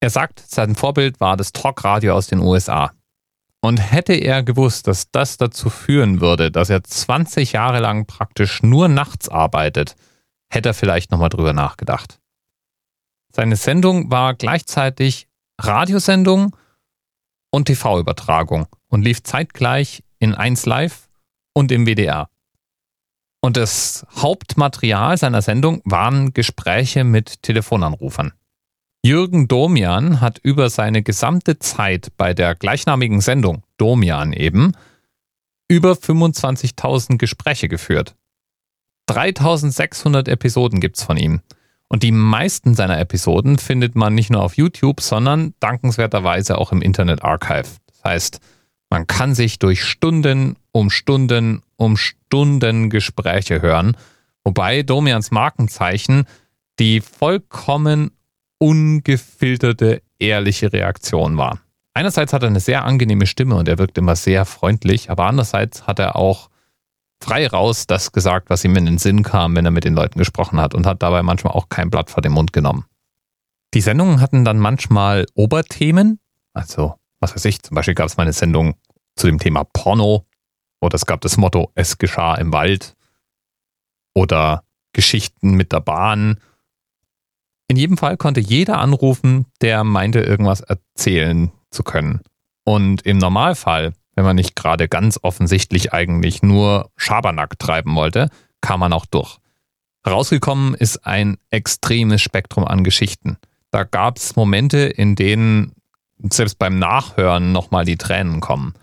Er sagt, sein Vorbild war das Talkradio aus den USA. Und hätte er gewusst, dass das dazu führen würde, dass er 20 Jahre lang praktisch nur nachts arbeitet, hätte er vielleicht nochmal drüber nachgedacht. Seine Sendung war gleichzeitig Radiosendung und TV-Übertragung und lief zeitgleich in 1 Live und im WDR. Und das Hauptmaterial seiner Sendung waren Gespräche mit Telefonanrufern. Jürgen Domian hat über seine gesamte Zeit bei der gleichnamigen Sendung, Domian eben, über 25.000 Gespräche geführt. 3600 Episoden gibt's von ihm. Und die meisten seiner Episoden findet man nicht nur auf YouTube, sondern dankenswerterweise auch im Internet Archive. Das heißt, man kann sich durch Stunden um Stunden um Stunden Gespräche hören, wobei Domians Markenzeichen die vollkommen ungefilterte, ehrliche Reaktion war. Einerseits hat er eine sehr angenehme Stimme und er wirkt immer sehr freundlich, aber andererseits hat er auch frei raus das gesagt, was ihm in den Sinn kam, wenn er mit den Leuten gesprochen hat und hat dabei manchmal auch kein Blatt vor den Mund genommen. Die Sendungen hatten dann manchmal Oberthemen, also was weiß ich, zum Beispiel gab es mal eine Sendung zu dem Thema Porno oder es gab das Motto, es geschah im Wald oder Geschichten mit der Bahn in jedem Fall konnte jeder anrufen, der meinte, irgendwas erzählen zu können. Und im Normalfall, wenn man nicht gerade ganz offensichtlich eigentlich nur Schabernack treiben wollte, kam man auch durch. Rausgekommen ist ein extremes Spektrum an Geschichten. Da gab es Momente, in denen selbst beim Nachhören nochmal die Tränen kommen.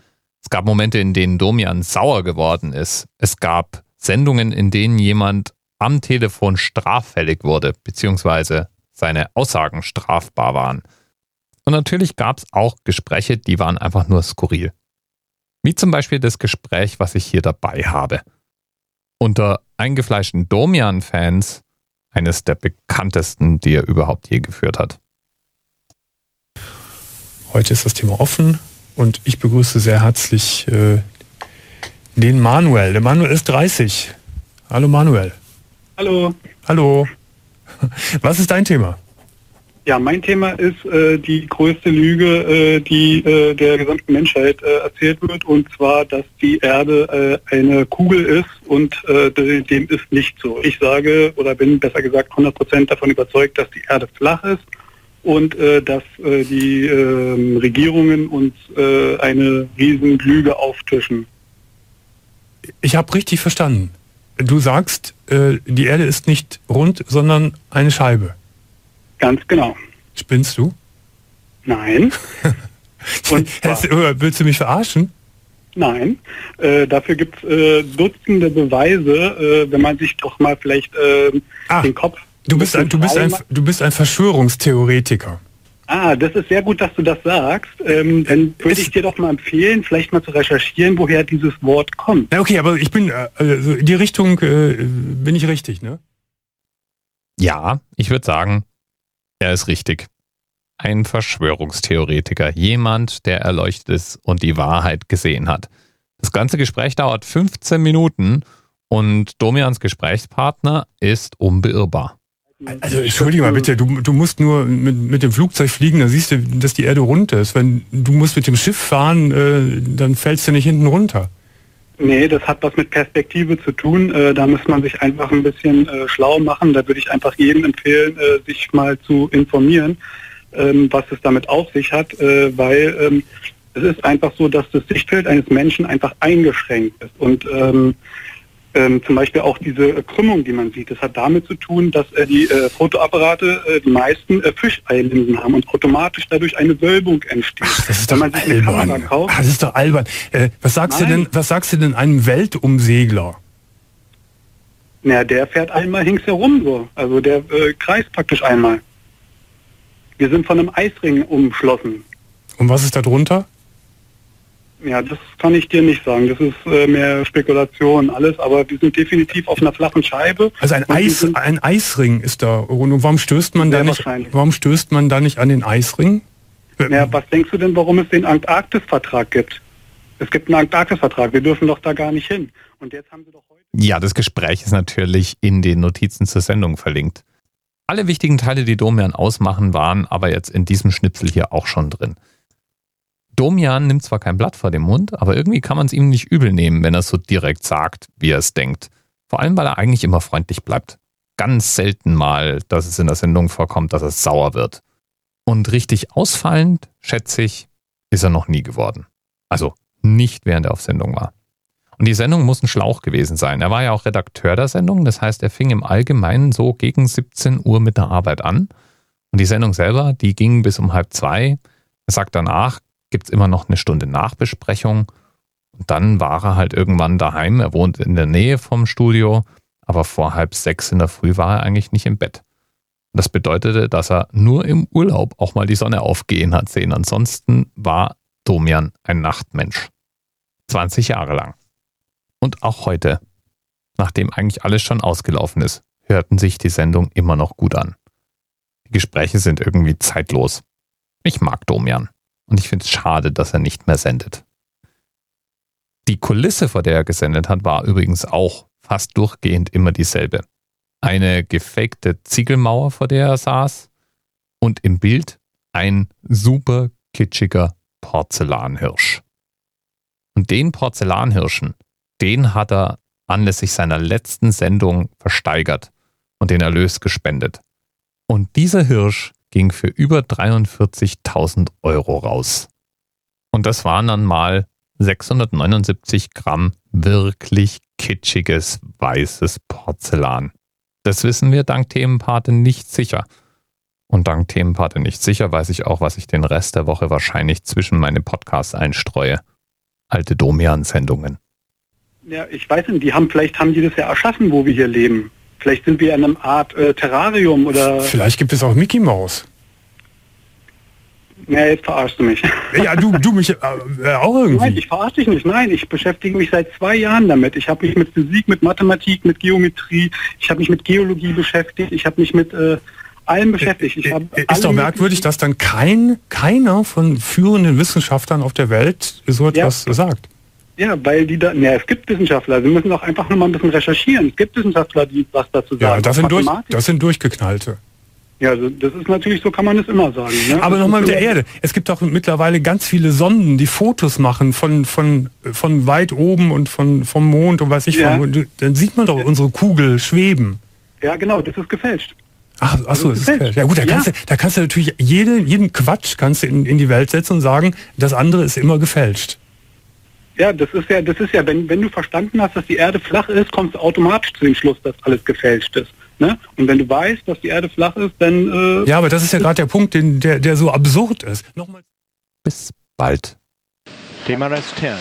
Es gab Momente, in denen Domian sauer geworden ist. Es gab Sendungen, in denen jemand am Telefon straffällig wurde, beziehungsweise seine Aussagen strafbar waren. Und natürlich gab es auch Gespräche, die waren einfach nur skurril. Wie zum Beispiel das Gespräch, was ich hier dabei habe. Unter eingefleischten Domian-Fans eines der bekanntesten, die er überhaupt je geführt hat. Heute ist das Thema offen und ich begrüße sehr herzlich äh, den Manuel. Der Manuel ist 30. Hallo Manuel. Hallo. Hallo. Was ist dein Thema? Ja, mein Thema ist äh, die größte Lüge, äh, die äh, der gesamten Menschheit äh, erzählt wird, und zwar, dass die Erde äh, eine Kugel ist und äh, dem ist nicht so. Ich sage oder bin besser gesagt 100% davon überzeugt, dass die Erde flach ist und dass die ähm, Regierungen uns eine riesen Lüge auftischen. Ich habe richtig verstanden. Du sagst, äh, die Erde ist nicht rund, sondern eine Scheibe. Ganz genau. Spinnst du? Nein. Und zwar, willst du mich verarschen? Nein, äh, dafür gibt es äh, Dutzende Beweise, äh, wenn man sich doch mal vielleicht äh, ah, den Kopf. Du bist, ein, du, bist ein, du bist ein Verschwörungstheoretiker. Ah, das ist sehr gut, dass du das sagst. Ähm, dann würde ich dir doch mal empfehlen, vielleicht mal zu recherchieren, woher dieses Wort kommt. Ja, okay, aber ich bin, äh, also in die Richtung äh, bin ich richtig, ne? Ja, ich würde sagen, er ist richtig. Ein Verschwörungstheoretiker, jemand, der erleuchtet ist und die Wahrheit gesehen hat. Das ganze Gespräch dauert 15 Minuten und Domians Gesprächspartner ist unbeirrbar. Also entschuldige mal bitte, du, du musst nur mit, mit dem Flugzeug fliegen, dann siehst du, dass die Erde rund ist. Wenn du musst mit dem Schiff fahren, äh, dann fällst du nicht hinten runter. Nee, das hat was mit Perspektive zu tun. Äh, da muss man sich einfach ein bisschen äh, schlau machen. Da würde ich einfach jedem empfehlen, äh, sich mal zu informieren, ähm, was es damit auf sich hat, äh, weil ähm, es ist einfach so, dass das Sichtfeld eines Menschen einfach eingeschränkt ist. Und ähm, ähm, zum Beispiel auch diese Krümmung, die man sieht, das hat damit zu tun, dass äh, die äh, Fotoapparate, äh, die meisten äh, Fischeilinsen haben und automatisch dadurch eine Wölbung entsteht. Ach, das ist Wenn doch albern. Kauft, Ach, das ist doch albern. Äh, was sagst Nein. du denn? Was sagst du denn einem Weltumsegler? Na, der fährt einmal hinks herum so. Also der äh, kreist praktisch einmal. Wir sind von einem Eisring umschlossen. Und was ist da drunter? Ja, das kann ich dir nicht sagen. Das ist äh, mehr Spekulation alles, aber wir sind definitiv auf einer flachen Scheibe. Also ein, Eis, ein Eisring ist da. Und warum stößt man da nicht? Warum stößt man da nicht an den Eisring? Ja, was denkst du denn, warum es den Antarktis-Vertrag gibt? Es gibt einen Antarktis-Vertrag. Wir dürfen doch da gar nicht hin. Und jetzt haben sie doch heute. Ja, das Gespräch ist natürlich in den Notizen zur Sendung verlinkt. Alle wichtigen Teile, die Domian ausmachen, waren aber jetzt in diesem Schnipsel hier auch schon drin. Domian nimmt zwar kein Blatt vor den Mund, aber irgendwie kann man es ihm nicht übel nehmen, wenn er so direkt sagt, wie er es denkt. Vor allem, weil er eigentlich immer freundlich bleibt. Ganz selten mal, dass es in der Sendung vorkommt, dass er sauer wird. Und richtig ausfallend, schätze ich, ist er noch nie geworden. Also nicht während er auf Sendung war. Und die Sendung muss ein Schlauch gewesen sein. Er war ja auch Redakteur der Sendung, das heißt, er fing im Allgemeinen so gegen 17 Uhr mit der Arbeit an. Und die Sendung selber, die ging bis um halb zwei. Er sagt danach, gibt es immer noch eine Stunde Nachbesprechung. Und dann war er halt irgendwann daheim. Er wohnt in der Nähe vom Studio, aber vor halb sechs in der Früh war er eigentlich nicht im Bett. Das bedeutete, dass er nur im Urlaub auch mal die Sonne aufgehen hat sehen. Ansonsten war Domian ein Nachtmensch. 20 Jahre lang. Und auch heute, nachdem eigentlich alles schon ausgelaufen ist, hörten sich die Sendung immer noch gut an. Die Gespräche sind irgendwie zeitlos. Ich mag Domian und ich finde es schade, dass er nicht mehr sendet. Die Kulisse, vor der er gesendet hat, war übrigens auch fast durchgehend immer dieselbe. Eine gefakte Ziegelmauer, vor der er saß und im Bild ein super kitschiger Porzellanhirsch. Und den Porzellanhirschen, den hat er anlässlich seiner letzten Sendung versteigert und den Erlös gespendet. Und dieser Hirsch ging für über 43.000 Euro raus. Und das waren dann mal 679 Gramm wirklich kitschiges weißes Porzellan. Das wissen wir dank Themenpate nicht sicher. Und dank Themenpate nicht sicher weiß ich auch, was ich den Rest der Woche wahrscheinlich zwischen meine Podcasts einstreue. Alte Domian-Sendungen. Ja, ich weiß nicht, die haben, vielleicht haben die das ja erschaffen, wo wir hier leben. Vielleicht sind wir in einer Art äh, Terrarium oder. Vielleicht gibt es auch Mickey Mouse. Ja, jetzt verarschst du mich. Ja, du, du mich äh, auch irgendwie. Nein, ich verarsche dich nicht. Nein, ich beschäftige mich seit zwei Jahren damit. Ich habe mich mit Physik, mit Mathematik, mit Geometrie, ich habe mich mit Geologie beschäftigt, ich habe mich mit äh, allem beschäftigt. Äh, ist doch merkwürdig, dass dann kein, keiner von führenden Wissenschaftlern auf der Welt so etwas ja. sagt. Ja, weil die da, ja, es gibt Wissenschaftler, wir müssen auch einfach nur mal ein bisschen recherchieren. Es gibt Wissenschaftler, die was dazu sagen. Ja, das sind, durch, das sind durchgeknallte. Ja, also das ist natürlich, so kann man es immer sagen. Ne? Aber nochmal mit der Erde. Es gibt auch mittlerweile ganz viele Sonden, die Fotos machen von, von, von weit oben und von, vom Mond und weiß ich ja. von. Dann sieht man doch unsere Kugel schweben. Ja, genau, das ist gefälscht. Ach, ach so, das ist gefälscht. Ja gut, da, ja. Kannst du, da kannst du natürlich jede, jeden Quatsch kannst du in, in die Welt setzen und sagen, das andere ist immer gefälscht. Ja, das ist ja, das ist ja, wenn, wenn du verstanden hast, dass die Erde flach ist, kommst du automatisch zu dem Schluss, dass alles gefälscht ist. Ne? Und wenn du weißt, dass die Erde flach ist, dann... Äh, ja, aber das ist ja gerade der Punkt, den, der, der so absurd ist. Nochmal. Bis bald. Thema Rest 10,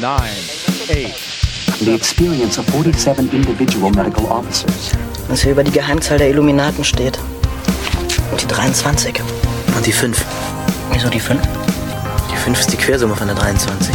9, 8... The experience of 47 individual medical officers. Was hier über die Geheimzahl der Illuminaten steht. Und die 23. Und die 5. Wieso die 5? Die 5 ist die Quersumme von der 23.